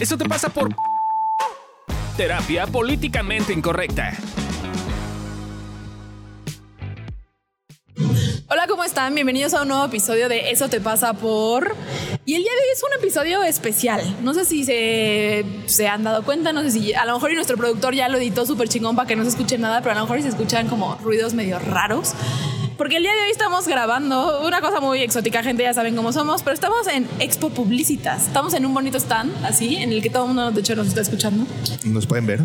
Eso te pasa por terapia políticamente incorrecta. Hola, ¿cómo están? Bienvenidos a un nuevo episodio de Eso te pasa por... Y el día de hoy es un episodio especial. No sé si se, han dado cuenta, no sé si a lo mejor y nuestro productor ya lo editó súper chingón para que no se escuche nada, pero a lo mejor y se escuchan como ruidos medio raros. Porque el día de hoy estamos grabando una cosa muy exótica, gente, ya saben cómo somos, pero estamos en Expo Publicitas. Estamos en un bonito stand, así, en el que todo el mundo, de hecho, nos está escuchando. Nos pueden ver.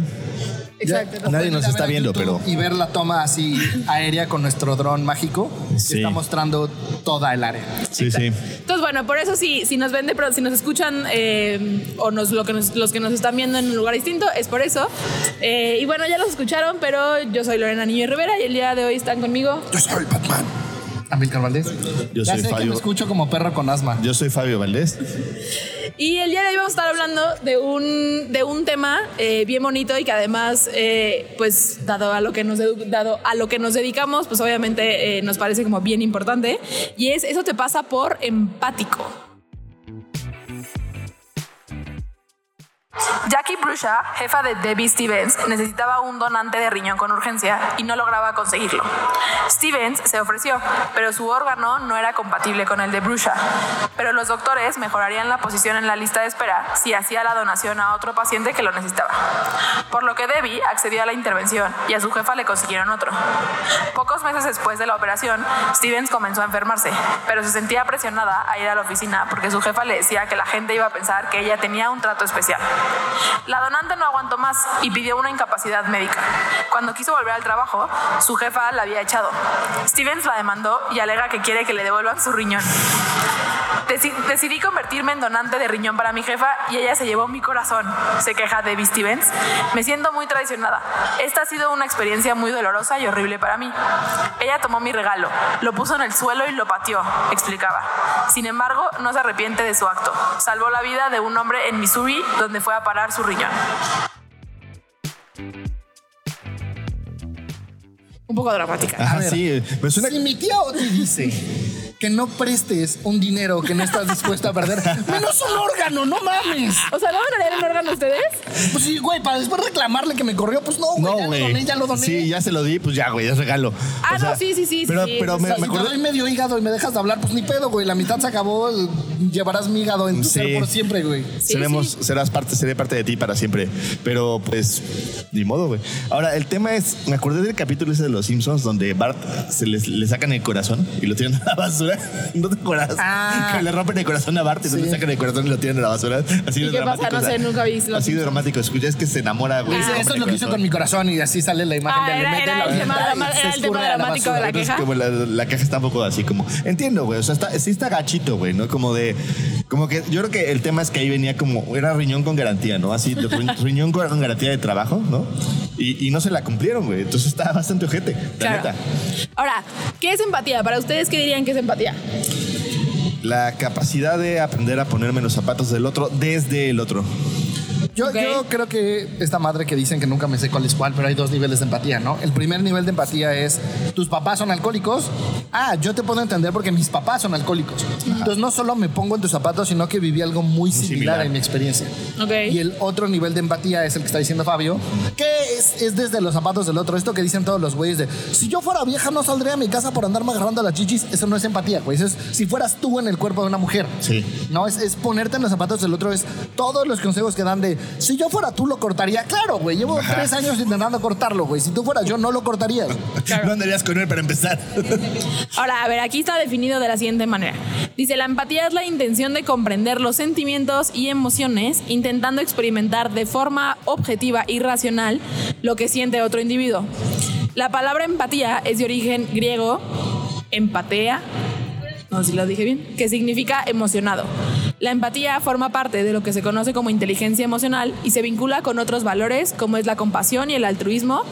Exacto. Nadie nos está viendo, pero Y ver la toma así aérea con nuestro dron mágico que Sí. está mostrando toda el área. sí, sí. Entonces, bueno, por eso si, si nos ven de si nos escuchan eh, o nos, lo que nos- los que nos están viendo en un lugar distinto, es por eso. Eh, y bueno, ya los escucharon, pero yo soy Lorena Niño Rivera y el día de hoy están conmigo. Yo soy Batman. Amilcar Valdés. Yo ya soy sé que Fabio. me escucho como perro con asma. Yo soy Fabio Valdés. Y el día de hoy vamos a estar hablando de un, de un tema eh, bien bonito y que además, eh, pues, dado a lo que nos, dado a lo que nos dedicamos, pues obviamente eh, nos parece como bien importante. Y es, eso te pasa por empático. Jackie Brusha, jefa de Debbie Stevens, necesitaba un donante de riñón con urgencia y no lograba conseguirlo. Stevens se ofreció, pero su órgano no era compatible con el de Brusha. Pero los doctores mejorarían la posición en la lista de espera si hacía la donación a otro paciente que lo necesitaba. Por lo que Debbie accedió a la intervención y a su jefa le consiguieron otro. Pocos meses después de la operación, Stevens comenzó a enfermarse, pero se sentía presionada a ir a la oficina porque su jefa le decía que la gente iba a pensar que ella tenía un trato especial. La donante no aguantó más y pidió una incapacidad médica. Cuando quiso volver al trabajo, su jefa la había echado. Stevens la demandó y alega que quiere que le devuelvan su riñón. Deci- decidí convertirme en donante de riñón para mi jefa y ella se llevó mi corazón, se queja Debbie Stevens. Me siento muy traicionada. Esta ha sido una experiencia muy dolorosa y horrible para mí. Ella tomó mi regalo, lo puso en el suelo y lo pateó, explicaba. Sin embargo, no se arrepiente de su acto. Salvó la vida de un hombre en Missouri donde fue a parar su riñón. Un poco dramática. Ajá, sí. Me suena Si mi tía Oti dice que no prestes un dinero que no estás dispuesto a perder, menos un órgano, no mames. O sea, ¿no van a leer un órgano ustedes? Pues sí, güey, para después reclamarle que me corrió, pues no, güey, No, ya lo doné, ya lo doné. Sí, ya se lo di, pues ya, güey, es regalo. Ah, O sea, no, sí, sí, sí. Pero, sí, pero sí, me, sí. Si me te acuerdo. doy medio hígado y me dejas de hablar, pues ni pedo, güey. La mitad se acabó, llevarás mi hígado en tu Sí. ser por siempre, güey. Sí, Seremos, sí. serás parte, seré parte de ti para siempre. Pero pues, ni modo, güey. Ahora, el tema es, me acordé del capítulo ese de los Simpsons donde Bart se les, le sacan el corazón y lo tiran a la basura. ¿No te acuerdas? Ah. Que le rompen el corazón a Bart y Sí. le sacan el corazón y lo tiran a la basura. Así ¿Y de qué pasa? dramático. No sé, o sea, nunca vi Así de dramático. Escucha, es que se enamora, güey. Le eso es lo que hizo con mi corazón y así sale la imagen Ah, del era- era el tema era el tema dramático de la basura. Entonces, queja. como la, la caja está un poco así como. Entiendo, güey. O sea, está, sí está gachito, güey, ¿no? Como de. Como que yo creo que el tema es que ahí venía como. Era riñón con garantía, ¿no? Así, de ri- riñón con con garantía de trabajo, ¿no? Y, y no se la cumplieron, güey. Entonces está bastante ojete, la Claro. neta. Ahora, ¿qué es empatía? Para ustedes, ¿qué dirían que es empatía? La capacidad de aprender a ponerme los zapatos del otro desde el otro. Yo, Ok. yo creo que esta madre que dicen que nunca me sé cuál es cuál, pero hay dos niveles de empatía, ¿no? El primer nivel de empatía es, tus papás son alcohólicos. Ah, yo te puedo entender porque mis papás son alcohólicos. Entonces no solo me pongo en tus zapatos, sino que viví algo muy similar, similar. en mi experiencia. Ok. Y el otro nivel de empatía es el que está diciendo Fabio, que es, es desde los zapatos del otro. Esto que dicen todos los güeyes de, si yo fuera vieja no saldría a mi casa por andarme agarrando las chichis. Eso no es empatía, güey. Eso es si fueras tú en el cuerpo de una mujer. Sí. No, es, es ponerte en los zapatos del otro. Es todos los consejos que dan de, si yo fuera tú lo cortaría. Claro, güey. Llevo tres años intentando cortarlo, güey. Si tú fueras yo, no lo cortarías. No andarías con él para empezar. Ahora, a ver, aquí está definido de la siguiente manera. Dice, la empatía es la intención de comprender los sentimientos y emociones, intentando experimentar de forma objetiva y racional lo que siente otro individuo. La palabra empatía es de origen griego, empatea, no sé si lo dije bien, que significa emocionado. La empatía forma parte de lo que se conoce como inteligencia emocional y se vincula con otros valores como es la compasión y el altruismo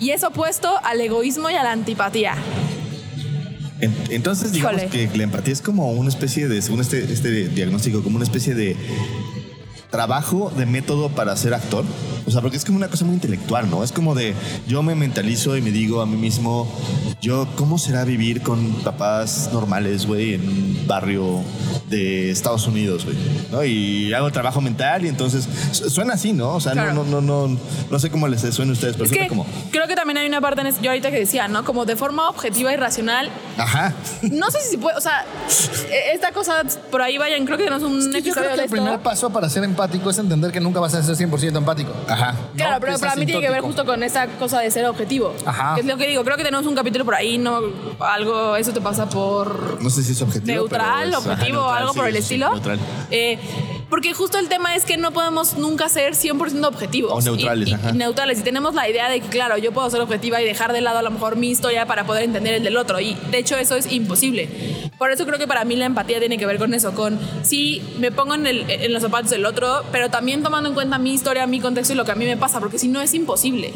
y es opuesto al egoísmo y a la antipatía. En- Entonces, digamos Híjole. que la empatía es como una especie de, según este, este diagnóstico, como una especie de trabajo de método para ser actor. O sea, porque es como una cosa muy intelectual, ¿no? Es como de yo me mentalizo y me digo a mí mismo, yo, ¿cómo será vivir con papás normales, güey, en un barrio de Estados Unidos, güey? ¿No? Y hago trabajo mental y entonces su- suena así, ¿no? O sea, Claro. no, no, no, no, no sé cómo les suena a ustedes, pero Es suena que como, creo que también hay una parte en es- yo ahorita que decía, ¿no? Como de forma objetiva y racional. ajá. No sé si puede, o sea, e- esta cosa por ahí vayan, creo que tenemos un Es que yo episodio creo que de el esto. primer paso para ser empático es entender que nunca vas a ser 100% empático. Ajá. Claro, ¿no? pero para mí tiene que ver justo con esa cosa de ser objetivo. Ajá. Que es lo que digo, creo que tenemos un capítulo por ahí, no algo, eso te pasa por No sé si es objetivo. neutral, pero es- ajá, objetivo, neutral, algo sí, por el sí, estilo. neutral. Eh, porque justo el tema es que no podemos nunca ser 100% objetivos. O neutrales, Y- ajá. y neutrales. Y tenemos la idea de que, claro, yo puedo ser objetiva y dejar de lado a lo mejor mi historia para poder entender el del otro. Y de hecho eso es imposible. Por eso creo que para mí la empatía tiene que ver con eso, con sí, me pongo en, el- en los zapatos del otro, pero también tomando en cuenta mi historia, mi contexto y lo que a mí me pasa, porque si no es imposible.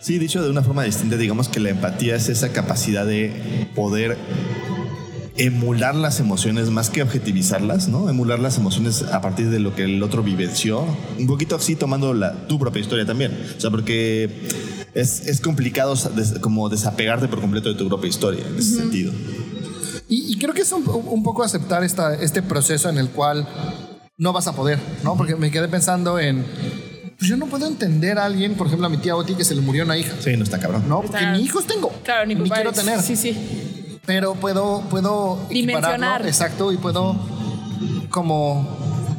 Sí, dicho de una forma distinta, digamos que la empatía es esa capacidad de poder emular las emociones más que objetivizarlas, ¿no? Emular las emociones a partir de lo que el otro vivenció. Un poquito así tomando la, tu propia historia también. O sea, porque es, es complicado des- como desapegarte por completo de tu propia historia en ese sentido. Y, y creo que es un, un poco aceptar esta, este proceso en el cual no vas a poder, ¿no? Porque me quedé pensando en, pues yo no puedo entender a alguien, por ejemplo a mi tía Oti que se le murió una hija, Sí, no está cabrón. ¿no? Porque Está- ni hijos tengo, Claro, ni, ni quiero tener, Sí, sí. Pero puedo, puedo Dimensionar. exacto, y puedo como,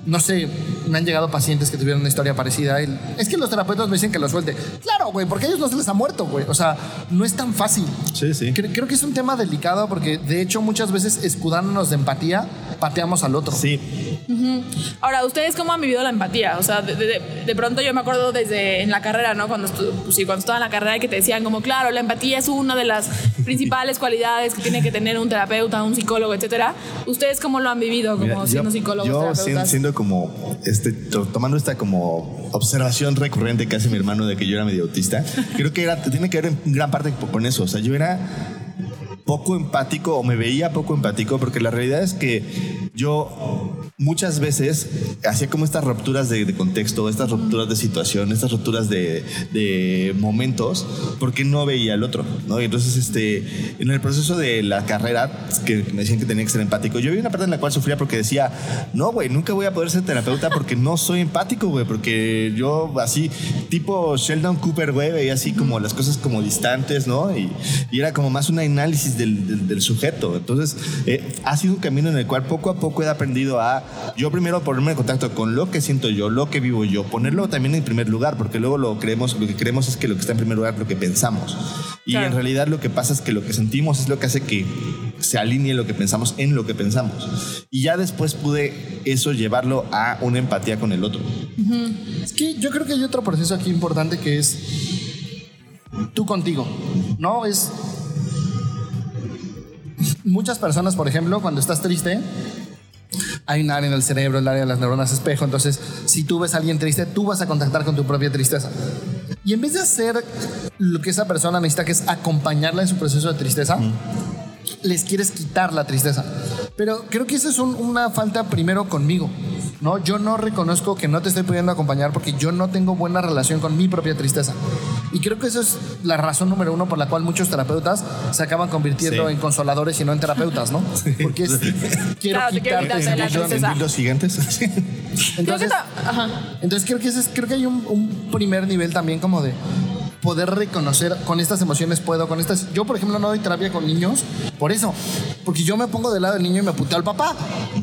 no sé, me han llegado pacientes que tuvieron una historia parecida. y es que los terapeutas me dicen que lo suelte. Claro, güey, porque a ellos no se les ha muerto, güey. O sea, no es tan fácil. Sí, sí. Cre- Creo que es un tema delicado porque de hecho muchas veces escudándonos de empatía pateamos al otro. Sí, Ahora, ¿ustedes cómo han vivido la empatía? O sea, de, de- de pronto yo me acuerdo desde en la carrera, ¿no? Cuando, estu- pues sí, cuando estaba en la carrera que te decían como, claro, la empatía es una de las principales cualidades que tiene que tener un terapeuta, un psicólogo, etcétera. ¿Ustedes cómo lo han vivido como Mira, siendo psicólogos, yo siendo, siendo como este to- tomando esta como observación recurrente que hace mi hermano de que yo era medio autista creo que era tiene que ver en gran parte con eso o sea yo era poco empático o me veía poco empático porque la realidad es que yo muchas veces hacía como estas rupturas de, de contexto, estas rupturas de situación, estas rupturas de, de momentos porque no veía al otro, ¿no? Y entonces, este, en el proceso de la carrera, que me decían que tenía que ser empático, yo vi una parte en la cual sufría porque decía, no, güey, nunca voy a poder ser terapeuta porque no soy empático, güey, porque yo así, tipo Sheldon Cooper, güey, veía así como las cosas como distantes, ¿no? Y, y era como más un análisis del, del- del sujeto. Entonces, eh, ha sido un camino en el cual poco a poco he aprendido a yo primero ponerme en contacto con lo que siento yo, lo que vivo yo, ponerlo también en primer lugar, porque luego lo creemos, lo que creemos es que lo que está en primer lugar es lo que pensamos. Y Claro. en realidad lo que pasa es que lo que sentimos es lo que hace que se alinee lo que pensamos en lo que pensamos. Y ya después pude eso llevarlo a una empatía con el otro. Es que yo creo que hay otro proceso aquí importante que es tú contigo, ¿no? Es muchas personas, por ejemplo, cuando estás triste, hay un área en el cerebro, el área de las neuronas espejo, entonces si tú ves a alguien triste, tú vas a contactar con tu propia tristeza. Y en vez de hacer lo que esa persona necesita, que es acompañarla en su proceso de tristeza, les quieres quitar la tristeza. Pero creo que eso es un- una falta primero conmigo. ¿No? Yo no reconozco que no te estoy pudiendo acompañar porque yo no tengo buena relación con mi propia tristeza. Y creo que esa es la razón número uno por la cual muchos terapeutas se acaban convirtiendo Sí. en consoladores y no en terapeutas, ¿no? Porque es, quiero Claro, quitarte quitarte la tristeza. ¿En los gigantes? Creo que Entonces, ta- ajá. entonces creo que ese es- creo que hay un, un primer nivel también como de poder reconocer con estas emociones puedo, con estas. Yo, por ejemplo, no doy terapia con niños por eso, porque yo me pongo del lado del niño y me puteo al papá,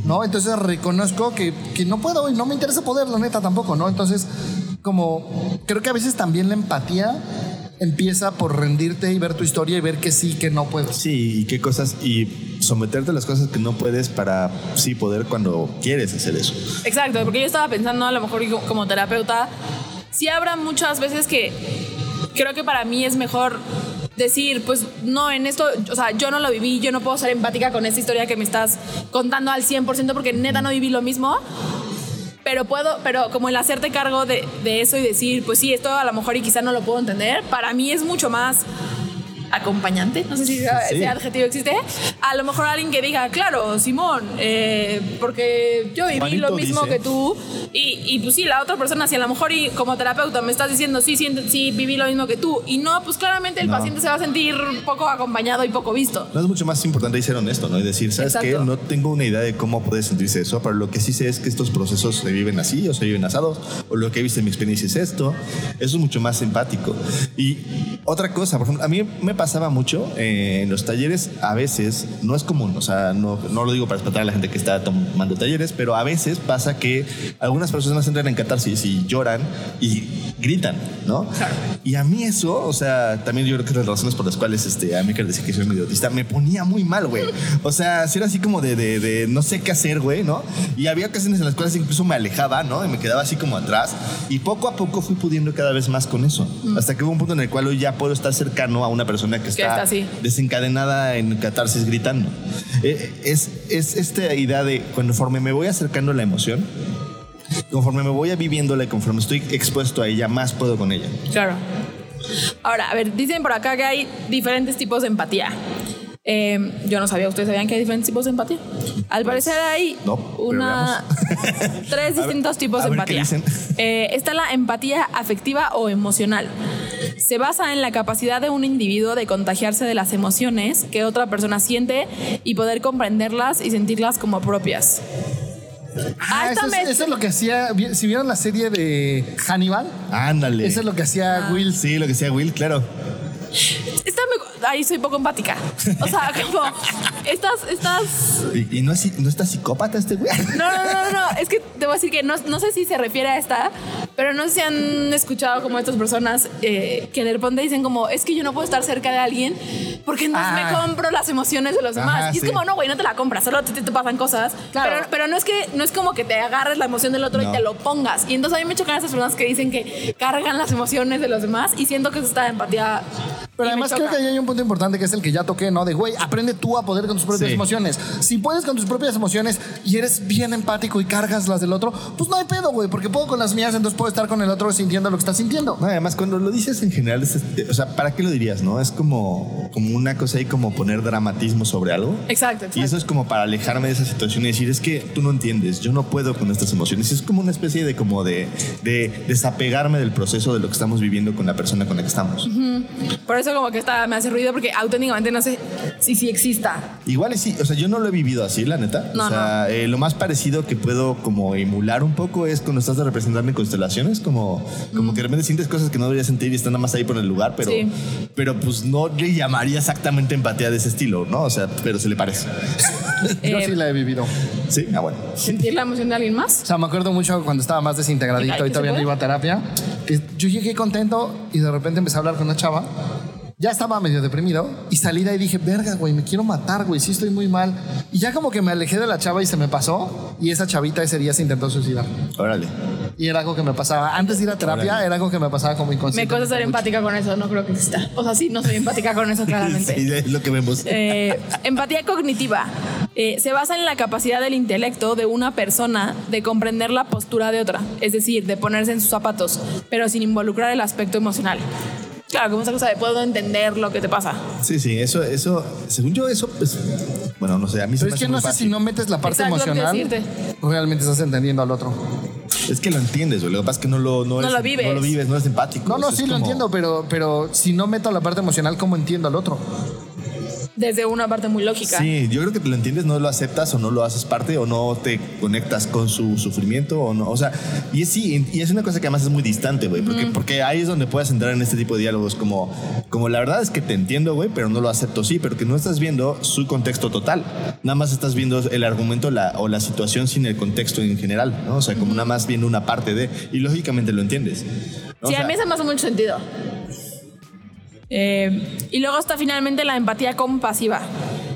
¿no? Entonces reconozco que, que no puedo y no me interesa poder, la neta tampoco, ¿no? Entonces, como creo que a veces también la empatía empieza por rendirte y ver tu historia y ver que sí, que no puedes. Sí, y qué cosas, y someterte a las cosas que no puedes para sí poder cuando quieres hacer eso. Exacto, porque yo estaba pensando a lo mejor como- como terapeuta, sí habrá muchas veces que creo que para mí es mejor decir, pues no, en esto, o sea, yo no lo viví, yo no puedo ser empática con esta historia que me estás contando al 100% porque neta no viví lo mismo. Pero puedo, pero como el hacerte cargo de, de eso y decir, pues sí, esto a lo mejor y quizá no lo puedo entender, para mí es mucho más acompañante, no sé si ese Sí. adjetivo existe, a lo mejor alguien que diga, claro, Simón, eh, porque yo viví Juanito lo mismo dice. que tú y, y, pues sí, la otra persona, si a lo mejor y como terapeuta me estás diciendo, sí, sí, sí, viví lo mismo que tú y no, pues claramente el No. paciente se va a sentir poco acompañado y poco visto. No es mucho más importante ser honesto, ¿no? Y decir, ¿sabes qué? Exacto. No tengo una idea de cómo puede sentirse eso, pero lo que sí sé es que estos procesos se viven así o se viven asados, o lo que he visto en mi experiencia es esto. Eso es mucho más simpático. Y otra cosa, por ejemplo, a mí me pasaba mucho eh, en los talleres, a veces, no es común, o sea, no, no lo digo para espantar a la gente que está tomando talleres, pero a veces pasa que algunas personas entran en catarsis y lloran y gritan, ¿no? Y a mí eso, o sea, también yo creo que es las razones por las cuales este, a mí que decía que soy medio autista, me ponía muy mal, güey. O sea, si era así como de, de, de no sé qué hacer, güey, ¿no? Y había ocasiones en las cuales incluso me alejaba, ¿no? Y me quedaba así como atrás. Y poco a poco fui pudiendo cada vez más con eso. Hasta que hubo un punto en el cual hoy ya puedo estar cercano a una persona que está, está así. desencadenada en catarsis gritando. Eh, es, es esta idea de conforme me voy acercando a la emoción, conforme me voy a viviéndola y conforme estoy expuesto a ella, más puedo con ella. Claro. Ahora, a ver, dicen por acá que hay diferentes tipos de empatía. Eh, yo no sabía, ¿ustedes sabían que hay diferentes tipos de empatía? Al parecer hay Pues, no, una, tres distintos tipos a de ver empatía. Eh, está la empatía afectiva o emocional. Se basa en la capacidad de un individuo de contagiarse de las emociones que otra persona siente y poder comprenderlas y sentirlas como propias. Ah, esta eso, es, eso es lo que hacía. Si vieron la serie de Hannibal, Ándale. eso es lo que hacía Will. Sí, lo que decía Will, claro. Esta me- ahí soy poco empática. O sea, como estas, estas ¿Y, y no, es, no está psicópata este güey? No, no, no, no, es que te voy a decir que no, no sé si se refiere a esta, pero no sé si han escuchado como estas personas eh, que de repente dicen como, es que yo no puedo estar cerca de alguien porque entonces Ah. me compro las emociones de los Ajá, demás. y es sí. como, no, güey, no te la compras, solo te, te pasan cosas. Claro. Pero, pero no es que no es como que te agarres la emoción del otro No. y te lo pongas. Y entonces a mí me chocan esas personas que dicen que cargan las emociones de los demás y siento que eso está empatía. Pero además creo que ahí hay un punto importante que es el que ya toqué, ¿no? De, güey, aprende tú a poder con tus propias Sí. emociones. Si puedes con tus propias emociones y eres bien empático y cargas las del otro, pues no hay pedo, güey, porque puedo con las mías, entonces puedo estar con el otro sintiendo lo que está sintiendo. No, además, cuando lo dices en general, es este- o sea, ¿para qué lo dirías, no? Es como, como una cosa ahí como poner dramatismo sobre algo. Exacto, Y exacto. eso es como para alejarme de esa situación y decir, es que tú no entiendes, yo no puedo con estas emociones. Es como una especie de como de, de desapegarme del proceso de lo que estamos viviendo con la persona con la que estamos. Por eso como que está, me hace ruido porque auténticamente no sé si sí exista. Igual y sí, o sea, yo no lo he vivido así, la neta. No, o sea, eh, lo más parecido que puedo como emular un poco es cuando estás representando en constelaciones, como, como que de repente sientes cosas que no deberías sentir y están nada más ahí por el lugar, pero, Sí. pero pues no le llamaría exactamente empatía de ese estilo, ¿no? O sea, pero se le parece. Yo Eh, sí la he vivido. Sí, ah, bueno. ¿Sentir la emoción de alguien más? O sea, me acuerdo mucho cuando estaba más desintegradito y ¿que todavía no iba a terapia. que yo llegué contento y de repente empecé a hablar con una chava. Ya estaba medio deprimido y salí de ahí y dije, verga, güey, me quiero matar, güey, sí estoy muy mal. Y ya como que me alejé de la chava y se me pasó. Y esa chavita ese día se intentó suicidar. Órale. Y era algo que me pasaba. Antes de ir a terapia, Órale. era algo que me pasaba como Me inconsciente. cuesta ser empática con eso, no creo que exista. O sea, sí, no soy empática con eso claramente. Sí, es lo que vemos. Eh, empatía cognitiva eh, se basa en la capacidad del intelecto de una persona de comprender la postura de otra, es decir, de ponerse en sus zapatos, pero sin involucrar el aspecto emocional. Claro, como esa cosa de puedo entender lo que te pasa. Sí, sí, eso, eso, según yo, eso, pues, bueno, no sé, a mí se Pero me es hace que no muy sé fácil. si no metes la parte Exacto, lo que emocional, decirte. realmente estás entendiendo al otro. Es que lo entiendes, güey. Lo que pasa es que no lo, no No eres- lo vives. No lo vives, no eres empático. No, no, Eso es sí lo como- entiendo, pero, pero si no meto la parte emocional, ¿cómo entiendo al otro? Desde una parte muy lógica. Sí, yo creo que lo entiendes, no lo aceptas o no lo haces parte o no te conectas con su sufrimiento o no. O sea, y es sí, y es una cosa que además es muy distante, güey, porque, porque ahí es donde puedes entrar en este tipo de diálogos como, como la verdad es que te entiendo, güey, pero no lo acepto, sí, pero que no estás viendo su contexto total. Nada más estás viendo el argumento la, o la situación sin el contexto en general, ¿no? O sea, como nada más viendo una parte de, y lógicamente lo entiendes. ¿no? Sí, O sea, a mí eso me hace mucho sentido. Eh, y luego está finalmente la empatía compasiva.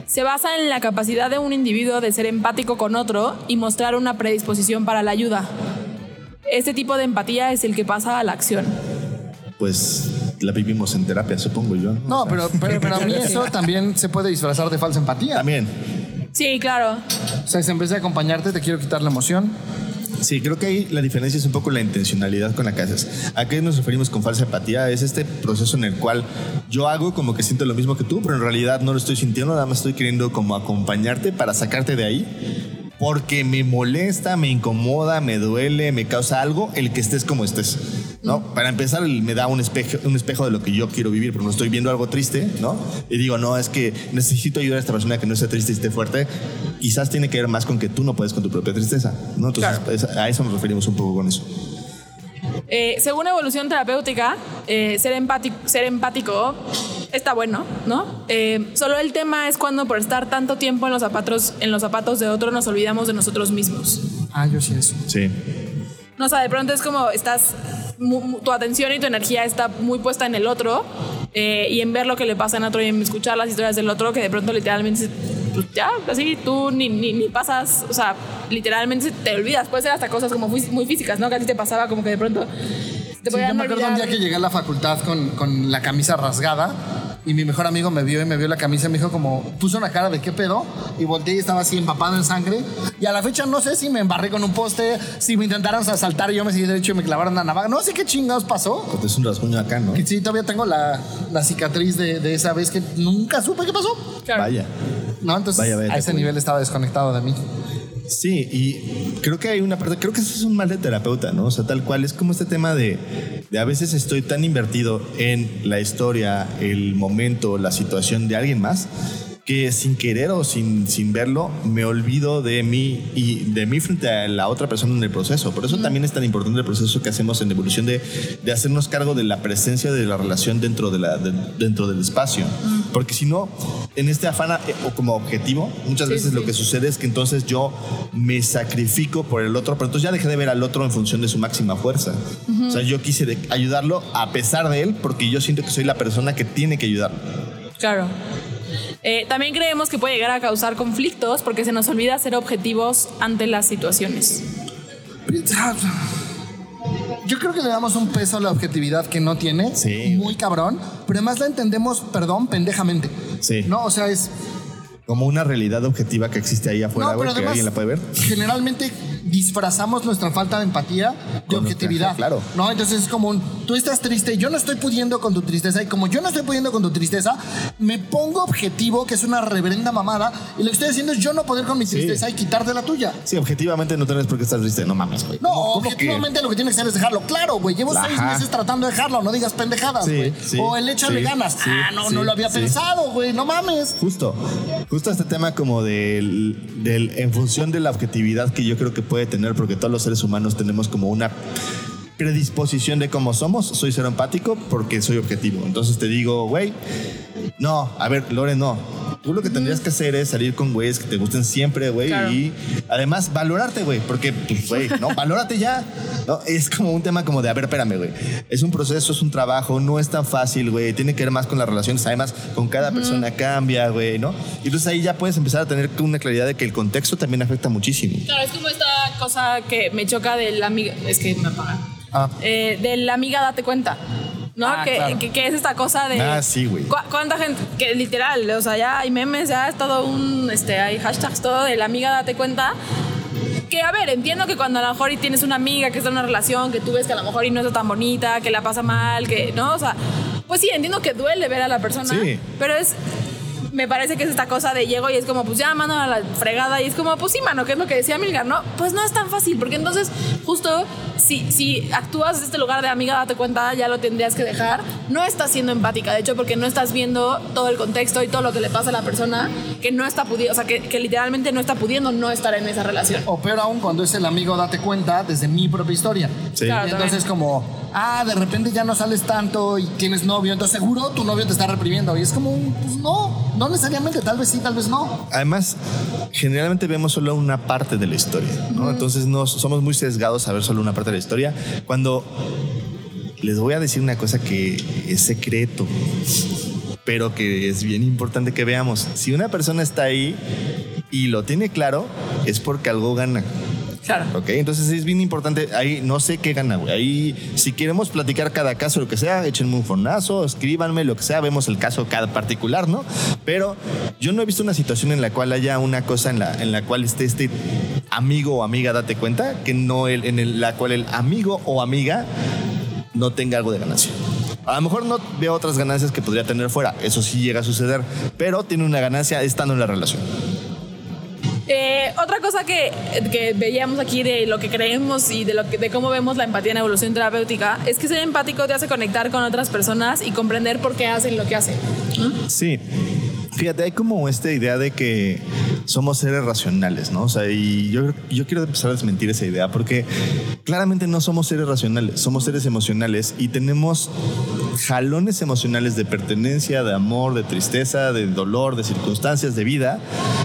Se basa en la capacidad de un individuo de ser empático con otro y mostrar una predisposición para la ayuda. Este tipo de empatía es el que pasa a la acción. Pues la vivimos en terapia, supongo yo. No, pero, pero, pero a mí eso también se puede disfrazar de falsa empatía. También. Sí, claro. O sea, si en vez de acompañarte te quiero quitar la emoción, Sí, creo que ahí la diferencia es un poco la intencionalidad con la que haces. ¿A qué nos referimos con falsa empatía? Es este proceso en el cual yo hago como que siento lo mismo que tú, pero en realidad no lo estoy sintiendo, nada más estoy queriendo como acompañarte para sacarte de ahí. Porque me molesta, me incomoda, me duele, me causa algo el que estés como estés. ¿no? Para empezar, me da un espejo, un espejo de lo que yo quiero vivir, porque no estoy viendo algo triste, ¿no? Y digo, no, es que necesito ayudar a esta persona que no esté triste y esté fuerte. Quizás tiene que ver más con que tú no puedes con tu propia tristeza, ¿no? Entonces, Claro. es- a eso nos referimos un poco con eso. Eh, según evolución terapéutica, eh, ser, empático, ser empático está bueno, ¿no? Eh, solo el tema es cuando por estar tanto tiempo en los zapatos, en los zapatos de otro nos olvidamos de nosotros mismos. Ah, yo sí eso. Sí. No, o sea, de pronto es como estás, tu atención y tu energía está muy puesta en el otro eh, y en ver lo que le pasa en otro y en escuchar las historias del otro que de pronto literalmente, pues ya, así tú ni, ni, ni pasas, o sea, literalmente te olvidas. Puede ser hasta cosas como muy, muy físicas, ¿no? Que a ti te pasaba como que de pronto te Sí, yo me acuerdo un día que llegué a la facultad con, con la camisa rasgada y mi mejor amigo me vio y me vio la camisa y me dijo como, puso una cara de qué pedo y volteé y estaba así empapado en sangre y a la fecha no sé si me embarré con un poste, si me intentaron asaltar y yo me seguí derecho y me clavaron la navaja, no sé qué chingados pasó. Porque es un rasguño acá, ¿no? Que sí, todavía tengo la, la cicatriz de, de esa vez que nunca supe qué pasó. Claro. Vaya. No, entonces Vaya, vaya, a ese nivel estaba desconectado de mí. Sí, y creo que hay una parte, creo que eso es un mal de terapeuta, ¿no? O sea, tal cual es como este tema de, de a veces estoy tan invertido en la historia, el momento, la situación de alguien más, que sin querer o sin, sin verlo me olvido de mí y de mí frente a la otra persona en el proceso. Por eso también es tan importante el proceso que hacemos en evolución de, de hacernos cargo de la presencia de la relación dentro, de la, de- dentro del espacio. Porque si no, en este afán eh, o como objetivo, muchas Sí, veces sí. lo que sucede es que entonces yo me sacrifico por el otro, pero entonces ya dejé de ver al otro en función de su máxima fuerza. O sea, yo quise de- ayudarlo a pesar de él porque yo siento que soy la persona que tiene que ayudarlo. Claro. Eh, también creemos que puede llegar a causar conflictos porque se nos olvida ser objetivos ante las situaciones. Yo creo que le damos un peso a la objetividad que no tiene, Sí. muy cabrón, pero además la entendemos, perdón, pendejamente. Sí. No, o sea, es Como una realidad objetiva que existe ahí afuera, No, güey, que además, alguien la puede ver. Generalmente disfrazamos nuestra falta de empatía de objetividad. nuestra- claro. No, entonces es como un, tú estás triste, yo no estoy pudiendo con tu tristeza y como yo no estoy pudiendo con tu tristeza, me pongo objetivo, que es una reverenda mamada, y lo que estoy haciendo es yo no poder con mi Sí. tristeza y quitarte la tuya. Sí, objetivamente no tienes por qué estar triste. No mames, güey. No, ¿Cómo- cómo que? objetivamente lo que tienes que hacer es dejarlo claro, güey. Llevo seis Ajá. meses tratando de dejarlo, no digas pendejadas, Sí, güey. sí, o el échale sí, ganas. sí, ah, no, sí, no lo había sí. pensado, güey, no mames. Justo, justo este tema como del, del, en función de la objetividad que yo creo que puede tener, porque todos los seres humanos tenemos como una predisposición de cómo somos, soy cero empático porque soy objetivo. Entonces te digo, güey, no, a ver, Lore, no. Tú lo que tendrías que hacer es salir con güeyes que te gusten siempre, güey, Claro. y además valorarte, güey, porque, pues, güey, no, valórate ya. No, es como un tema como de, a ver, espérame, güey. Es un proceso, es un trabajo, no es tan fácil, güey. Tiene que ver más con las relaciones, además, con cada persona cambia, güey, ¿no? Y entonces ahí ya puedes empezar a tener una claridad de que el contexto también afecta muchísimo. Claro, es como esta cosa que me choca de la amiga. Es que me apaga. Ah. Eh, de la amiga, date cuenta. ¿No? Ah, que, claro. que, que es esta cosa de. Ah, sí, güey. ¿Cu- ¿Cuánta gente? Que literal, o sea, ya hay memes, ya es todo un. Este, hay hashtags, todo de la amiga, date cuenta. Que a ver, entiendo que cuando a lo mejor y tienes una amiga que está en una relación, que tú ves que a lo mejor y no está tan bonita, que la pasa mal, que. ¿No? O sea, pues sí, entiendo que duele ver a la persona. Sí. Pero es me parece que es esta cosa de llego y es como, pues ya, mano a la fregada. Y es como, pues sí, mano, que es lo que decía Milgar, ¿no? Pues no es tan fácil, porque entonces, justo, si, si actúas desde este lugar de amiga, date cuenta, ya lo tendrías que dejar. No estás siendo empática, de hecho, porque no estás viendo todo el contexto y todo lo que le pasa a la persona que no está pudiendo, o sea, que, que literalmente no está pudiendo no estar en esa relación. O peor aún cuando es el amigo, date cuenta desde mi propia historia. Sí. Claro, entonces también. como, ah, de repente ya no sales tanto y tienes novio, entonces seguro tu novio te está reprimiendo. Y es como, pues no, no necesariamente, tal vez sí, tal vez no. Además, generalmente vemos solo una parte de la historia, ¿no? Entonces nos, somos muy sesgados a ver solo una parte de la historia. Cuando les voy a decir una cosa que es secreto, pero que es bien importante que veamos. Si una persona está ahí y lo tiene claro, es porque algo gana. Claro. Ok, entonces es bien importante. Ahí no sé qué gana, güey. Ahí, si queremos platicar cada caso, lo que sea, échenme un fornazo, escríbanme, lo que sea, vemos el caso cada particular, ¿no? Pero yo no he visto una situación en la cual haya una cosa en la, en la cual esté este amigo o amiga date cuenta que no el, en el- la cual el amigo o amiga no tenga algo de ganancia. A lo mejor no veo otras ganancias que podría tener fuera, eso sí llega a suceder, pero tiene una ganancia estando en la relación. Eh, otra cosa que, que veíamos aquí de lo que creemos y de, lo que, de cómo vemos la empatía en evolución terapéutica es que ser empático te hace conectar con otras personas y comprender por qué hacen lo que hacen. Sí. Fíjate, hay como esta idea de que somos seres racionales, ¿no? O sea, y yo, yo quiero empezar a desmentir esa idea porque claramente no somos seres racionales, somos seres emocionales y tenemos jalones emocionales de pertenencia, de amor, de tristeza, de dolor, de circunstancias de vida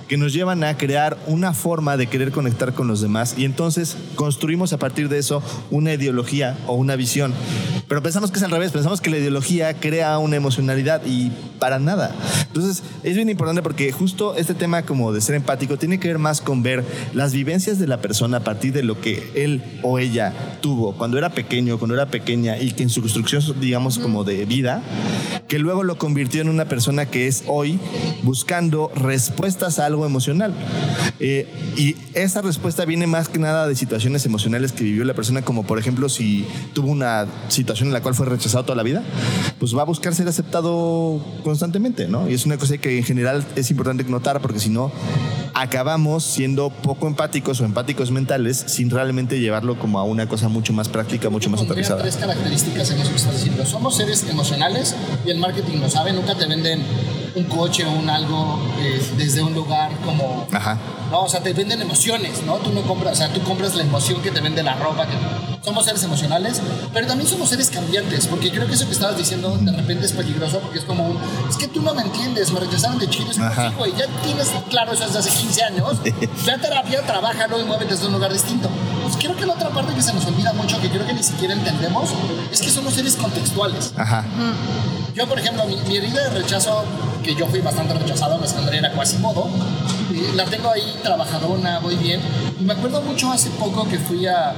que nos llevan a crear una forma de querer conectar con los demás y entonces construimos a partir de eso una ideología o una visión. Pero pensamos que es al revés, pensamos que la ideología crea una emocionalidad y para nada. Entonces es bien importante porque justo este tema como de ser empático tiene que ver más con ver las vivencias de la persona a partir de lo que él o ella tuvo cuando era pequeño, cuando era pequeña y que en su construcción, digamos, como de vida, que luego lo convirtió en una persona que es hoy buscando respuestas a algo emocional. Eh, y esa respuesta viene más que nada de situaciones emocionales que vivió la persona, como por ejemplo si tuvo una situación en la cual fue rechazado toda la vida, pues va a buscar ser aceptado constantemente, ¿no? Y es una cosa que en general es importante notar porque si no, acabamos siendo poco empáticos o empáticos mentales sin realmente llevarlo como a una cosa mucho más práctica, mucho más aterrizada. tres características en eso que estás diciendo. Somos seres emocionales y el marketing lo sabe. Nunca te venden un coche o un algo eh, desde un lugar como... Ajá. No, o sea, te venden emociones, ¿no? Tú no compras, o sea, tú compras la emoción que te vende la ropa. Que... Somos seres emocionales, pero también somos seres cambiantes, porque creo que eso que estabas diciendo de repente es peligroso, porque es como un, es que tú no me entiendes, me rechazaron de chido, es como, güey, ya tienes claro eso desde hace 15 años, ya terapia, trabájalo y muévete desde un lugar distinto. Pues creo que la otra parte que se nos olvida mucho, que creo que ni siquiera entendemos, es que somos seres contextuales. Ajá. Yo, por ejemplo, mi, mi herida de rechazo, que yo fui bastante rechazado en la secundaria, era Quasimodo, eh, la tengo ahí trabajadona, voy bien. Y me acuerdo mucho hace poco que fui a,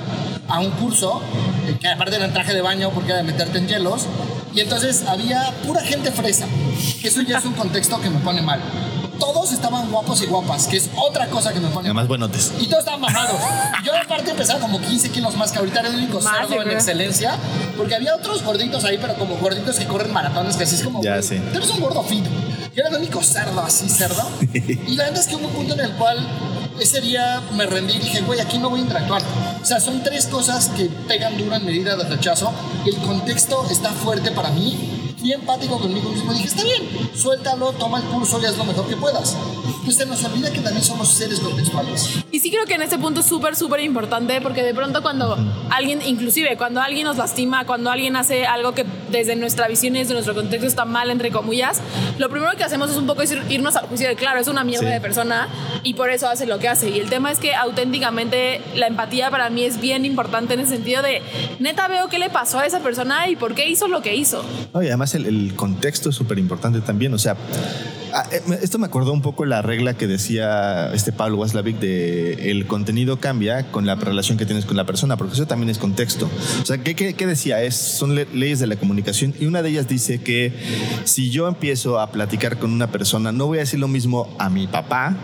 a un curso, eh, que aparte era en traje de baño porque era de meterte en hielos, y entonces había pura gente fresa, eso ya es un contexto que me pone mal. Todos estaban guapos y guapas, que es otra cosa que me pone Además, buenotes. Y todos estaban bajados. Yo aparte pesaba como 15 kilos más que ahorita era el único cerdo en creo. excelencia. Porque había otros gorditos ahí, pero como gorditos que corren maratones, que así es como... Ya güey, sé. Tú eres un gordo fit. Yo era el único cerdo así, cerdo. y la verdad es que hubo un punto en el cual ese día me rendí y dije, güey, aquí no voy a interactuar. O sea, son tres cosas que pegan duro en medida de rechazo. El contexto está fuerte para mí. Fui empático conmigo mismo. Dije, está bien, suéltalo, toma el curso y haz lo mejor que puedas. Pues se nos olvida que también somos seres contextuales. Y sí creo que en este punto es súper, súper importante porque de pronto cuando alguien, inclusive cuando alguien nos lastima, cuando alguien hace algo que desde nuestra visión y desde nuestro contexto está mal, entre comillas, lo primero que hacemos es un poco ir- irnos al juicio de, claro, es una mierda Sí. de persona y por eso hace lo que hace. Y el tema es que auténticamente la empatía para mí es bien importante en el sentido de, neta veo qué le pasó a esa persona y por qué hizo lo que hizo. No, y además el, el contexto es súper importante también. O sea, ah, eh, me- esto me acordó un poco la regla que decía este Pablo Waslavic de el contenido cambia con la relación que tienes con la persona, porque eso también es contexto. O sea, ¿qué, qué- qué decía? Es, son le- leyes de la comunicación y una de ellas dice que si yo empiezo a platicar con una persona, no voy a decir lo mismo a mi papá,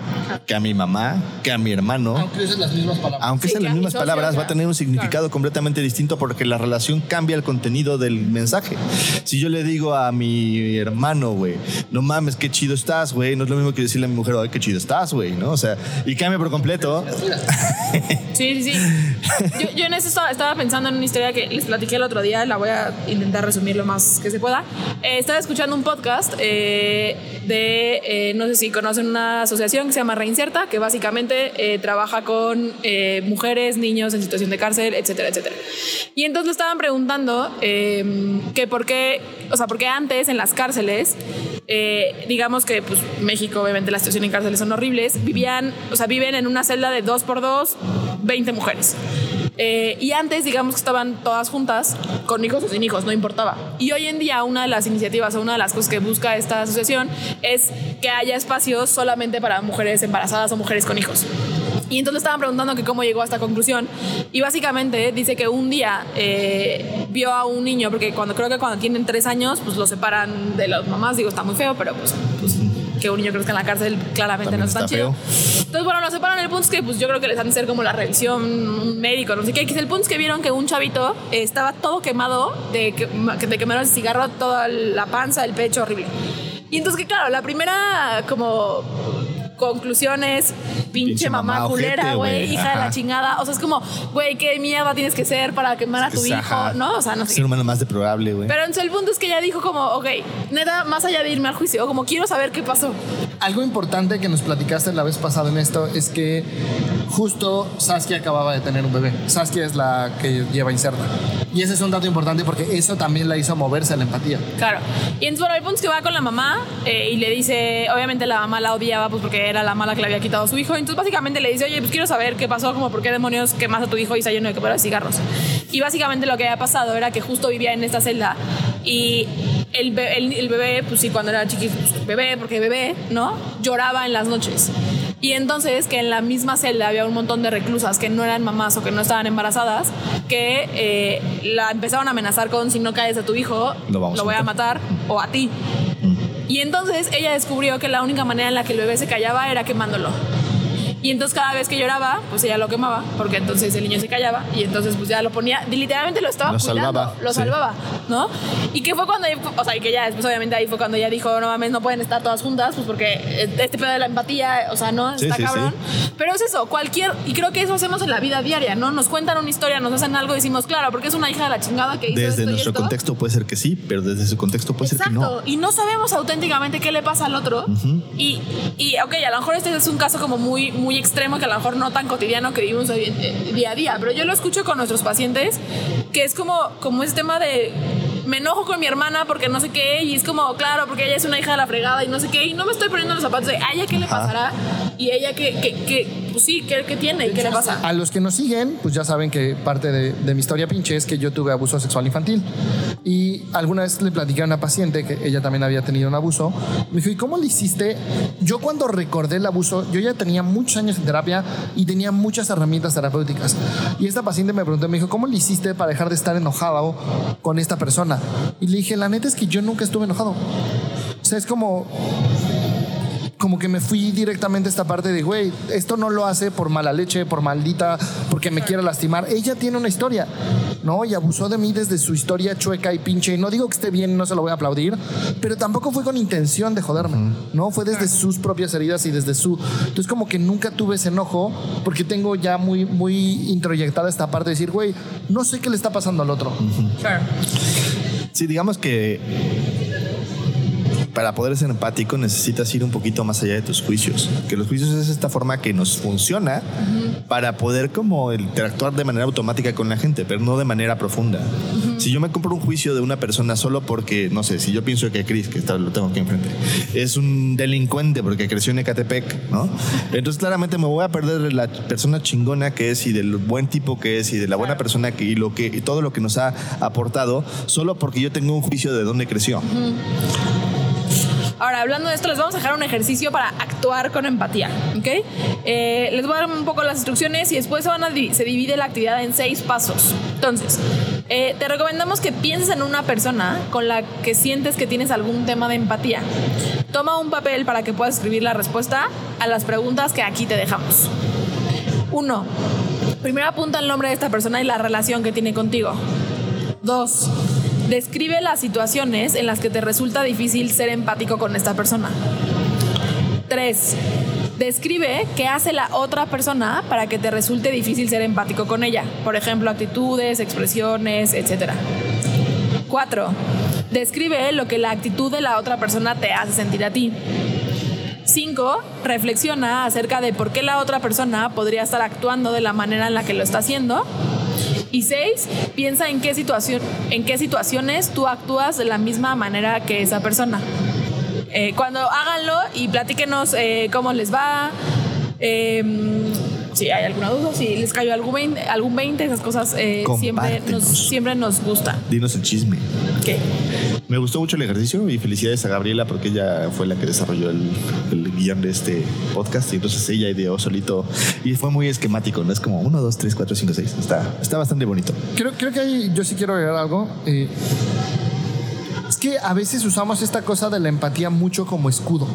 que a mi mamá, que a mi hermano. Aunque uses las mismas palabras. Aunque Sí, sean las mismas socio, palabras, va a tener un significado completamente distinto porque la relación cambia el contenido del mensaje. Si yo le digo a mi hermano, güey, no mames, qué chido estás, güey, no es lo mismo que decirle a mi mujer, ay, qué chido estás, güey, ¿no? O sea, y cambia por completo. Sí, sí, sí. Yo, yo en eso estaba, estaba pensando en una historia que les platiqué el otro día, la voy a intentar resumir lo más que se pueda. Eh, estaba escuchando un podcast eh, de, eh, no sé si conocen una asociación que se llama Reinserta, que básicamente eh, trabaja con eh, mujeres, niños en situación de cárcel, etcétera, etcétera. Y entonces le estaban preguntando eh, que por qué, o sea, porque antes en las cárceles, digamos que pues México, obviamente la situación en cárceles son horribles, vivían, o sea, viven en una celda de dos por dos, 20 mujeres. Eh, y antes, digamos que estaban todas juntas, con hijos o sin hijos, no importaba. Y hoy en día, una de las iniciativas o una de las cosas que busca esta asociación es que haya espacios solamente para mujeres embarazadas o mujeres con hijos. Y entonces estaban preguntando que cómo llegó a esta conclusión. Y básicamente dice que un día eh, vio a un niño, porque cuando creo que cuando tienen tres años, pues lo separan de las mamás. Digo, está muy feo, pero pues, pues que un niño crezca en la cárcel claramente También no es tan está chido. Entonces, bueno, nos separan. El punto es que pues, yo creo que les han de hacer como la revisión médico, no sé qué. El punto es que vieron que un chavito eh, estaba todo quemado de, que, de quemar el cigarro, toda la panza, el pecho, horrible. Y entonces, que claro, la primera como conclusiones, pinche, Pinche mamá, mamá culera, güey, hija de la chingada. O sea, es como, güey, qué mierda tienes que ser para quemar a tu hijo, Ajá. ¿no? O sea, no sé. Ser humano más deplorable, güey. Pero entonces el punto es que ella dijo como, ok, neta, más allá de irme al juicio, como quiero saber qué pasó. Algo importante que nos platicaste la vez pasada en esto es que justo Saskia acababa de tener un bebé. Saskia es la que lleva inserta. Y ese es un dato importante porque eso también la hizo moverse a la empatía. Claro. Y entonces, bueno, el punto es que va con la mamá eh, y le dice, obviamente la mamá la odiaba pues porque era la mala que le había quitado a su hijo. Entonces, básicamente le dice, oye, pues quiero saber qué pasó, como por qué demonios quemas a tu hijo y está lleno de quemar de cigarros. Y básicamente lo que había pasado era que justo vivía en esta celda y el, be- el- el bebé, pues sí, cuando era chiquito, pues, bebé, porque bebé, ¿no? Lloraba en las noches. Y entonces que en la misma celda había un montón de reclusas que no eran mamás o que no estaban embarazadas, que eh, la empezaron a amenazar con si no caes a tu hijo, Lo vamos a voy a matar". matar o a ti. Y entonces ella descubrió que la única manera en la que el bebé se callaba era quemándolo. Y entonces cada vez que lloraba, pues ella lo quemaba, porque entonces el niño se callaba y entonces pues ya lo ponía, literalmente lo estaba Lo cuidando, salvaba, lo sí. salvaba, ¿no? Y que fue cuando, o sea, y que ya después obviamente ahí fue cuando ella dijo, no mames, no pueden estar todas juntas, pues porque este pedo de la empatía, o sea, no, Sí, está sí, cabrón. Pero es eso, cualquier, y creo que eso hacemos en la vida diaria, ¿no? Nos cuentan una historia, nos hacen algo y decimos, claro, porque es una hija de la chingada que hizo Desde esto y nuestro esto. contexto puede ser que sí, pero desde su contexto puede ser que Exacto, no. y no sabemos auténticamente qué le pasa al otro. y, y, ok, a lo mejor este es un caso como muy, muy extremo, que a lo mejor no tan cotidiano que vivimos eh, día a día, pero yo lo escucho con nuestros pacientes, que es como, como ese tema de me enojo con mi hermana porque no sé qué, y es como, claro, porque ella es una hija de la fregada y no sé qué, y no me estoy poniendo los zapatos de, ¿a ella qué le pasará? Y ella qué, qué, qué- pues sí, ¿qué, qué tiene? ¿Qué le pasa? A los que nos siguen, pues ya saben que parte de, de mi historia pinche es que yo tuve abuso sexual infantil. Y alguna vez le platicé a una paciente que ella también había tenido un abuso. Me dijo, ¿y cómo le hiciste? Yo cuando recordé el abuso, yo ya tenía muchos años en terapia y tenía muchas herramientas terapéuticas. Y esta paciente me preguntó, me dijo, ¿cómo le hiciste para dejar de estar enojado con esta persona? Y le dije, la neta es que yo nunca estuve enojado. O sea, es como, como que me fui directamente a esta parte de, güey, esto no lo hace por mala leche, por maldita, porque me quiere lastimar. Ella tiene una historia, ¿no? Y abusó de mí desde su historia chueca y pinche. Y no digo que esté bien, no se lo voy a aplaudir, pero tampoco fue con intención de joderme, ¿no? Fue desde sus propias heridas y desde su... Entonces como que nunca tuve ese enojo porque tengo ya muy, muy introyectada esta parte de decir, güey, no sé qué le está pasando al otro. Claro. Sí, digamos que para poder ser empático necesitas ir un poquito más allá de tus juicios. Que los juicios es esta forma que nos funciona para poder como interactuar de manera automática con la gente, pero no de manera profunda. Si yo me compro un juicio de una persona solo porque, no sé, si yo pienso que Chris, que está, lo tengo aquí enfrente, es un delincuente porque creció en Ecatepec, ¿no? Entonces claramente me voy a perder de la persona chingona que es y del buen tipo que es y de la buena persona que y lo que y todo lo que nos ha aportado solo porque yo tengo un juicio de dónde creció. Ahora, hablando de esto, les vamos a dejar un ejercicio para actuar con empatía, ¿ok? Eh, les voy a dar un poco las instrucciones y después se, van a se divide la actividad en seis pasos. Entonces, eh, te recomendamos que pienses en una persona con la que sientes que tienes algún tema de empatía. Toma un papel para que puedas escribir la respuesta a las preguntas que aquí te dejamos. Uno, primero apunta el nombre de esta persona y la relación que tiene contigo. Dos, describe las situaciones en las que te resulta difícil ser empático con esta persona. Tres, describe qué hace la otra persona para que te resulte difícil ser empático con ella. Por ejemplo, actitudes, expresiones, etc. Cuatro, describe lo que la actitud de la otra persona te hace sentir a ti. 5. Reflexiona acerca de por qué la otra persona podría estar actuando de la manera en la que lo está haciendo. Y 6. Piensa en qué, situación, en qué situaciones tú actúas de la misma manera que esa persona. Eh, cuando háganlo y platíquenos eh, cómo les va. eh, si hay alguna duda, si les cayó algún 20, algún 20 esas cosas eh, siempre, nos, siempre nos gusta. Dinos el chisme. ¿Qué? Me gustó mucho el ejercicio y felicidades a Gabriela porque ella fue la que desarrolló el, el guion de este podcast y entonces ella ideó solito y fue muy esquemático, ¿no? Es como 1, 2, 3, 4, 5, 6. Está, está bastante bonito. Creo, creo que ahí yo sí quiero agregar algo. Eh, Es que a veces usamos esta cosa de la empatía mucho como escudo,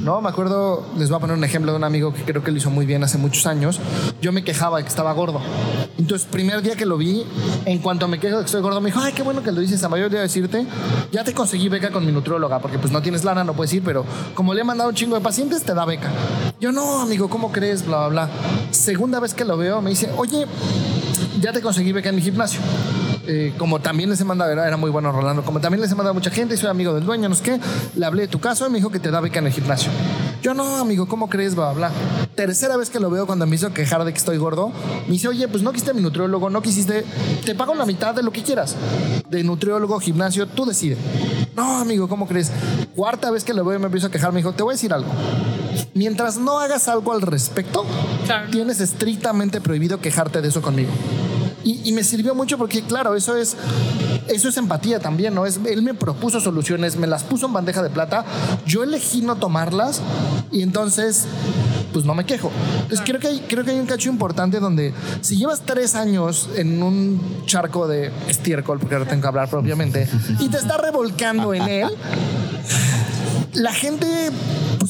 ¿no? Me acuerdo, les voy a poner un ejemplo de un amigo que creo que lo hizo muy bien hace muchos años. Yo me quejaba de que estaba gordo. Entonces, primer día que lo vi, en cuanto me quejo de que estoy gordo, me dijo, ay, qué bueno que lo dices, a mayor día decirte, ya te conseguí beca con mi nutrióloga, porque pues no tienes lana, no puedes ir, pero como le he mandado un chingo de pacientes, te da beca. Yo, no, amigo, ¿cómo crees? Bla, bla, bla. Segunda vez que lo veo, me dice, oye, ya te conseguí beca en mi gimnasio. Eh, como también les he mandado, era, era, muy bueno Rolando, como también les he mandado a mucha gente, soy amigo del dueño, no sé qué, le hablé de tu caso y me dijo que te da beca en el gimnasio. Yo no, amigo, ¿cómo crees? Va a hablar. Tercera vez que lo veo cuando me hizo quejar de que estoy gordo, me dice, oye, pues no quisiste mi nutriólogo, no quisiste, te pago la mitad de lo que quieras. De nutriólogo, gimnasio, tú decides. No, amigo, ¿cómo crees? Cuarta vez que lo veo y me empiezo a quejar, me dijo, te voy a decir algo. Mientras no hagas algo al respecto, claro. tienes estrictamente prohibido quejarte de eso conmigo. Y, y, me sirvió mucho porque, claro, eso es, eso es empatía también, ¿no? Es, él me propuso soluciones, me las puso en bandeja de plata, yo elegí no tomarlas y entonces, pues no me quejo. Entonces creo que, hay, creo que hay un cacho importante donde si llevas tres años en un charco de estiércol, porque ahora tengo que hablar propiamente, y te estás revolcando en él, la gente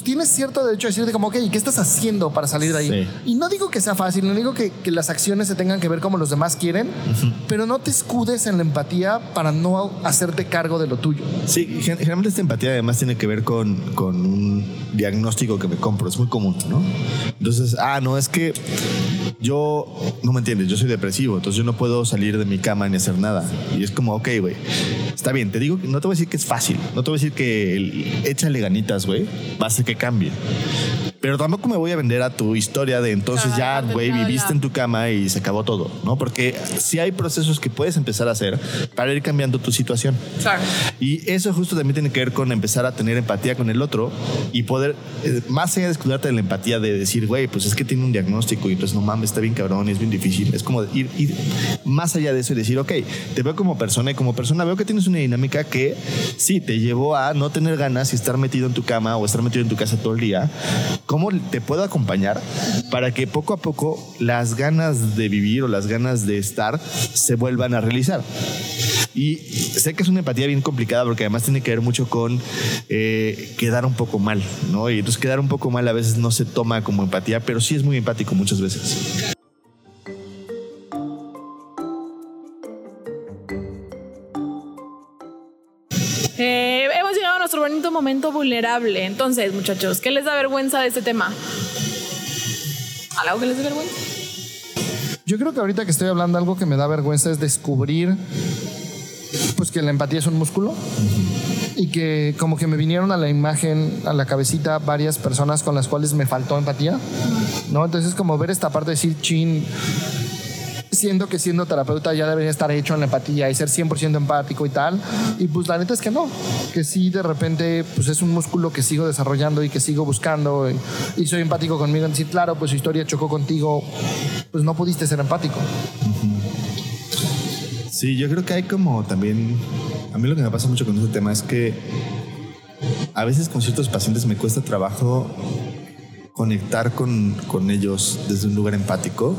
pues tienes cierto derecho a decirte como, ok, ¿qué estás haciendo para salir de ahí? Sí. Y no digo que sea fácil, no digo que, que, las acciones se tengan que ver como los demás quieren, uh -huh. pero no te escudes en la empatía para no hacerte cargo de lo tuyo. Sí, generalmente esta empatía además tiene que ver con, con un diagnóstico que me compro, es muy común, ¿no? Entonces, ah, no, es que yo, no me entiendes, yo soy depresivo, entonces yo no puedo salir de mi cama ni hacer nada. Y es como, ok, güey, está bien, te digo, no te voy a decir que es fácil, no te voy a decir que el, échale ganitas, güey, va a que cambie. Pero tampoco me voy a vender a tu historia de entonces ya, güey, viviste en tu cama y se acabó todo, ¿no? Porque sí hay procesos que puedes empezar a hacer para ir cambiando tu situación. Claro. Y eso justo también tiene que ver con empezar a tener empatía con el otro y poder, eh, más allá de escudarte de la empatía de decir, güey, pues es que tiene un diagnóstico y entonces no mames, está bien cabrón y es bien difícil. Es como ir, ir más allá de eso y decir, ok, te veo como persona y como persona veo que tienes una dinámica que sí te llevó a no tener ganas y estar metido en tu cama o estar metido en tu casa todo el día. ¿Cómo te puedo acompañar para que poco a poco las ganas de vivir o las ganas de estar se vuelvan a realizar? Y sé que es una empatía bien complicada porque además tiene que ver mucho con eh, quedar un poco mal, ¿no? Y entonces quedar un poco mal a veces no se toma como empatía, pero sí es muy empático muchas veces. Momento vulnerable. Entonces, muchachos, ¿qué les da vergüenza de este tema? ¿Algo que les dé vergüenza? Yo creo que ahorita que estoy hablando, algo que me da vergüenza es descubrir pues que la empatía es un músculo y que como que me vinieron a la imagen, a la cabecita varias personas con las cuales me faltó empatía, ¿no? Entonces como ver esta parte de decir, chin, siendo que siendo terapeuta ya debería estar hecho en la empatía y ser 100% empático y tal. Y pues la neta es que no, que sí de repente pues es un músculo que sigo desarrollando y que sigo buscando y, y soy empático conmigo en decir, claro, pues su historia chocó contigo, pues no pudiste ser empático. Sí, yo creo que hay como también, a mí lo que me pasa mucho con ese tema es que a veces con ciertos pacientes me cuesta trabajo conectar con, con ellos desde un lugar empático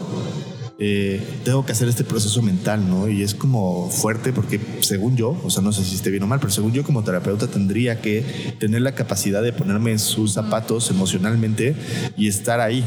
eh, tengo que hacer este proceso mental, ¿no? Y es como fuerte porque según yo, o sea, no sé si esté bien o mal, pero según yo como terapeuta tendría que tener la capacidad de ponerme en sus zapatos emocionalmente y estar ahí.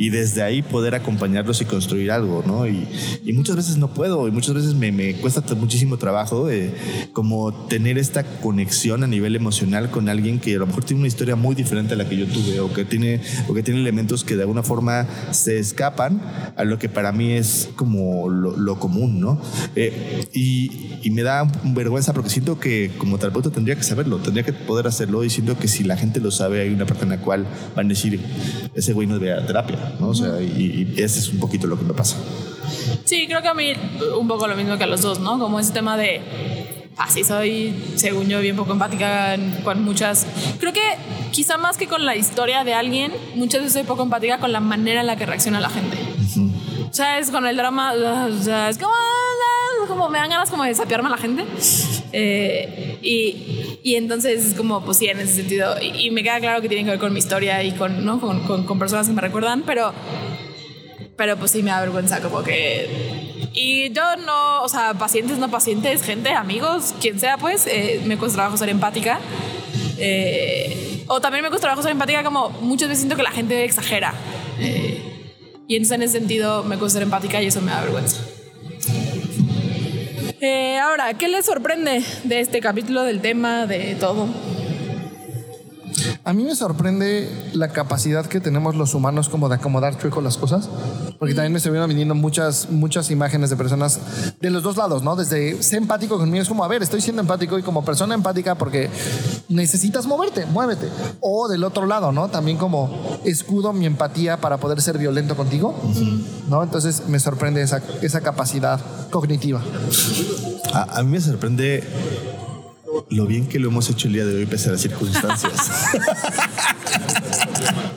Y desde ahí poder acompañarlos y construir algo, ¿no? Y, y muchas veces no puedo, y muchas veces me, me cuesta muchísimo trabajo eh, como tener esta conexión a nivel emocional con alguien que a lo mejor tiene una historia muy diferente a la que yo tuve, o que tiene, o que tiene elementos que de alguna forma se escapan a lo que para mí es como lo, lo común, ¿no? Eh, y, y, me da vergüenza porque siento que como terapeuta tendría que saberlo, tendría que poder hacerlo y siento que si la gente lo sabe hay una parte en la cual van a decir, ese güey no debe a terapia, ¿no? O sea, y, y ese es un poquito lo que me pasa. Sí, creo que a mí un poco lo mismo que a los dos, ¿no? Como ese tema de así soy, según yo, bien poco empática con muchas. Creo que quizá más que con la historia de alguien, muchas veces soy poco empática con la manera en la que reacciona la gente. Uh -huh. O sea, es con el drama, o sea, es como, como me dan ganas como de sapearme a la gente. Eh, y, y, entonces es como, pues sí, en ese sentido. Y, y, me queda claro que tiene que ver con mi historia y con, ¿no? con, con, con personas que me recuerdan, pero, pero pues sí me da vergüenza como que Y yo no, o sea, pacientes, no pacientes, gente, amigos, quien sea, pues, eh, me cuesta trabajo ser empática. Eh, o también me cuesta trabajo ser empática como muchas veces siento que la gente exagera. Eh, y entonces en ese sentido me cuesta ser empática y eso me da vergüenza. Eh, ahora, ¿qué les sorprende de este capítulo, del tema, de todo? A mí me sorprende la capacidad que tenemos los humanos como de acomodar chueco las cosas, porque también me estuvieron viniendo muchas, muchas imágenes de personas de los dos lados, ¿no? Desde ser empático conmigo, es como, a ver, estoy siendo empático y como persona empática porque necesitas moverte, muévete. O del otro lado, ¿no? También como escudo mi empatía para poder ser violento contigo, ¿no? Entonces me sorprende esa, esa capacidad cognitiva. A, a mí me sorprende lo bien que lo hemos hecho el día de hoy pese a las circunstancias.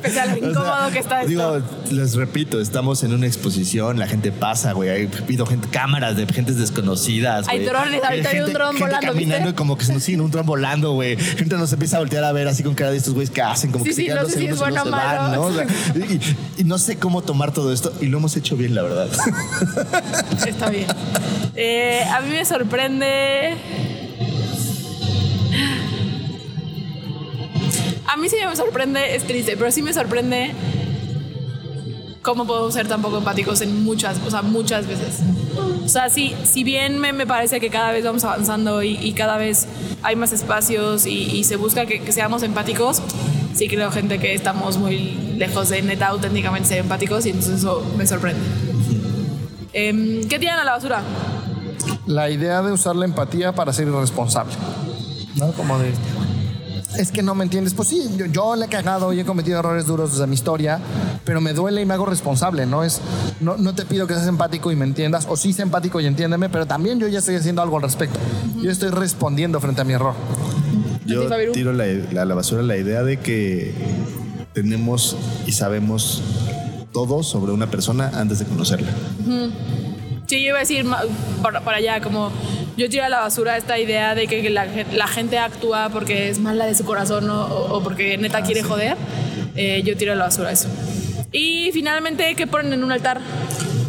Pese a lo O sea, incómodo que está esto. Digo, les repito, estamos en una exposición, la gente pasa, güey. Hay pido gente, cámaras de gentes desconocidas. Hay güey. drones, ahorita hay un Gente- dron gente volando, caminando ¿viste? como que se siguen un dron volando, güey. Gente nos empieza a voltear a ver así con cara de estos güeyes que hacen, como Sí, que se sí, quedan no dos sé si es segundos bueno se van. ¿no? O sea, y, y no sé cómo tomar todo esto y lo hemos hecho bien, la verdad. Está bien. Eh, a mí me sorprende. A mí sí me sorprende, es triste, pero sí me sorprende cómo podemos ser tan poco empáticos en muchas, o sea, muchas veces. O sea, sí, si bien me, me parece que cada vez vamos avanzando y, y cada vez hay más espacios y, y se busca que, que seamos empáticos, sí creo, gente, que estamos muy lejos de neta auténticamente ser empáticos y entonces eso me sorprende. Em, ¿Qué tiran a la basura? la idea de usar la empatía para ser irresponsable. ¿No? Como de. Es que no me entiendes. Pues sí, yo, yo le he cagado y he cometido errores duros desde mi historia, pero me duele y me hago responsable. No es, no, no te pido que seas empático y me entiendas, o sí sé empático y entiéndeme, pero también yo ya estoy haciendo algo al respecto. Yo estoy respondiendo frente a mi error. Yo tiro la- la- a la basura la idea de que tenemos y sabemos todo sobre una persona antes de conocerla. Sí, yo iba a decir para, para allá, como yo tiro a la basura esta idea de que la, gen- la gente actúa porque es mala de su corazón o, porque neta quiere joder. Eh, yo tiro a la basura eso. Y finalmente, ¿qué ponen en un altar?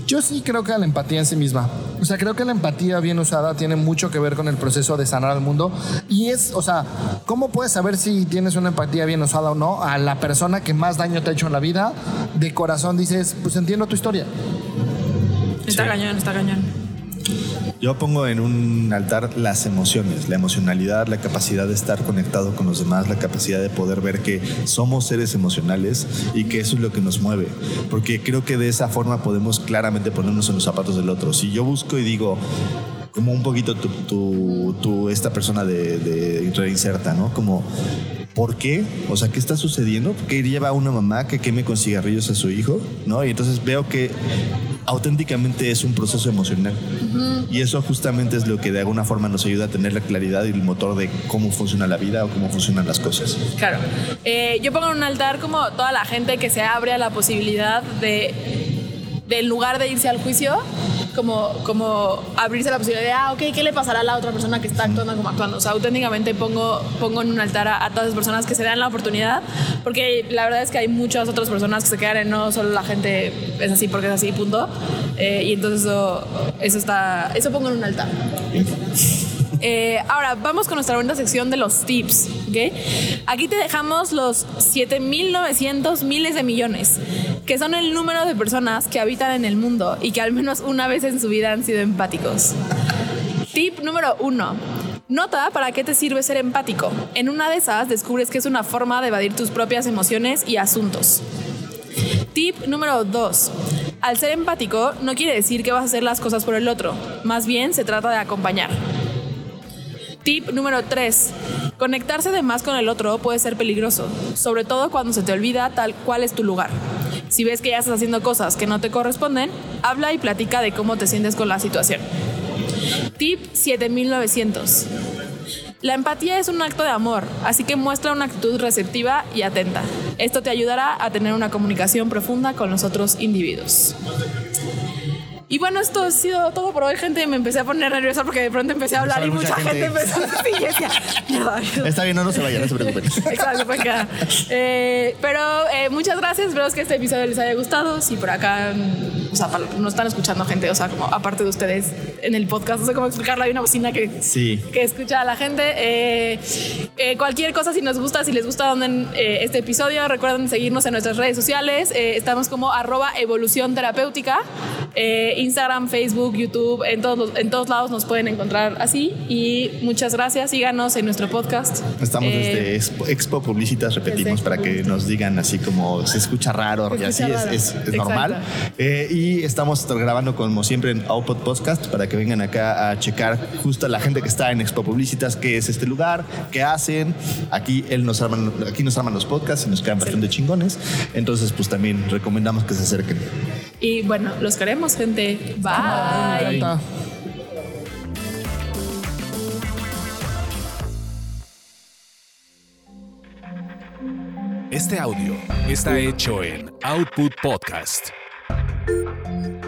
Yo sí creo que la empatía en sí misma. O sea, creo que la empatía bien usada tiene mucho que ver con el proceso de sanar al mundo. Y es, o sea, ¿cómo puedes saber si tienes una empatía bien usada o no? A la persona que más daño te ha hecho en la vida, de corazón dices, pues entiendo tu historia. Está cañón, está cañón. Yo pongo en un altar las emociones, la emocionalidad, la capacidad de estar conectado con los demás, la capacidad de poder ver que somos seres emocionales y que eso es lo que nos mueve. Porque creo que de esa forma podemos claramente ponernos en los zapatos del otro. Si yo busco y digo, como un poquito tu, tu- tu- esta persona de, de reinserta, ¿no? Como, ¿por qué? O sea, ¿qué está sucediendo? ¿Por qué lleva a una mamá que queme con cigarrillos a su hijo? ¿No? Y entonces veo que auténticamente es un proceso emocional. Y eso justamente es lo que de alguna forma nos ayuda a tener la claridad y el motor de cómo funciona la vida o cómo funcionan las cosas. Claro. Eh, yo pongo en un altar como toda la gente que se abre a la posibilidad de, de en lugar de irse al juicio, como, como abrirse la posibilidad de, ah, ok, ¿qué le pasará a la otra persona que está actuando como actuando? O sea, auténticamente pongo, pongo en un altar a, a todas las personas que se dan la oportunidad, porque la verdad es que hay muchas otras personas que se quedan en no solo la gente es así porque es así, punto. Eh, y entonces eso, eso está, eso pongo en un altar. Eh, ahora, vamos con nuestra bonita sección de los tips. Aquí te dejamos los 7.900 miles de millones, que son el número de personas que habitan en el mundo y que al menos una vez en su vida han sido empáticos. Tip número uno. Nota para qué te sirve ser empático. En una de esas descubres que es una forma de evadir tus propias emociones y asuntos. Tip número 2. Al ser empático no quiere decir que vas a hacer las cosas por el otro, más bien se trata de acompañar. Tip número 3. Conectarse de más con el otro puede ser peligroso, sobre todo cuando se te olvida tal cual es tu lugar. Si ves que ya estás haciendo cosas que no te corresponden, habla y platica de cómo te sientes con la situación. Tip 7900. La empatía es un acto de amor, así que muestra una actitud receptiva y atenta. Esto te ayudará a tener una comunicación profunda con los otros individuos. Y bueno, esto ha sido todo por hoy, gente. Me empecé a poner nerviosa porque de pronto empecé a hablar y Mucha mucha gente, empezó a decir, y. Está bien, no, no se vayan, no se preocupen. Exacto, pues queda. Eh, pero eh, muchas gracias, espero que este episodio les haya gustado. Si por acá o sea, nos están escuchando gente, o sea, como aparte de ustedes en el podcast, no sé cómo explicarlo, hay una bocina que, Sí. que escucha a la gente. Eh, eh, cualquier cosa, si nos gusta, si les gusta donde, eh, este episodio, recuerden seguirnos en nuestras redes sociales. Eh, estamos como arroba evolución terapéutica. Instagram, Facebook, YouTube, en todos, en todos lados nos pueden encontrar así. Y muchas gracias. Síganos en nuestro podcast. Estamos desde Expo, Expo Publicitas, repetimos, Expo para que nos digan así como se escucha raro Se y así escucha es, es- normal. Eh, y estamos grabando como siempre en Output Podcast para que vengan acá a checar justo a la gente que está en Expo Publicitas qué es este lugar, qué hacen. Aquí él nos arman, aquí nos arman los podcasts y nos quedan bastante chingones. Entonces, pues también recomendamos que se acerquen. Y bueno, los queremos, gente. Bye. Este audio está hecho en Output Podcast. Thank you.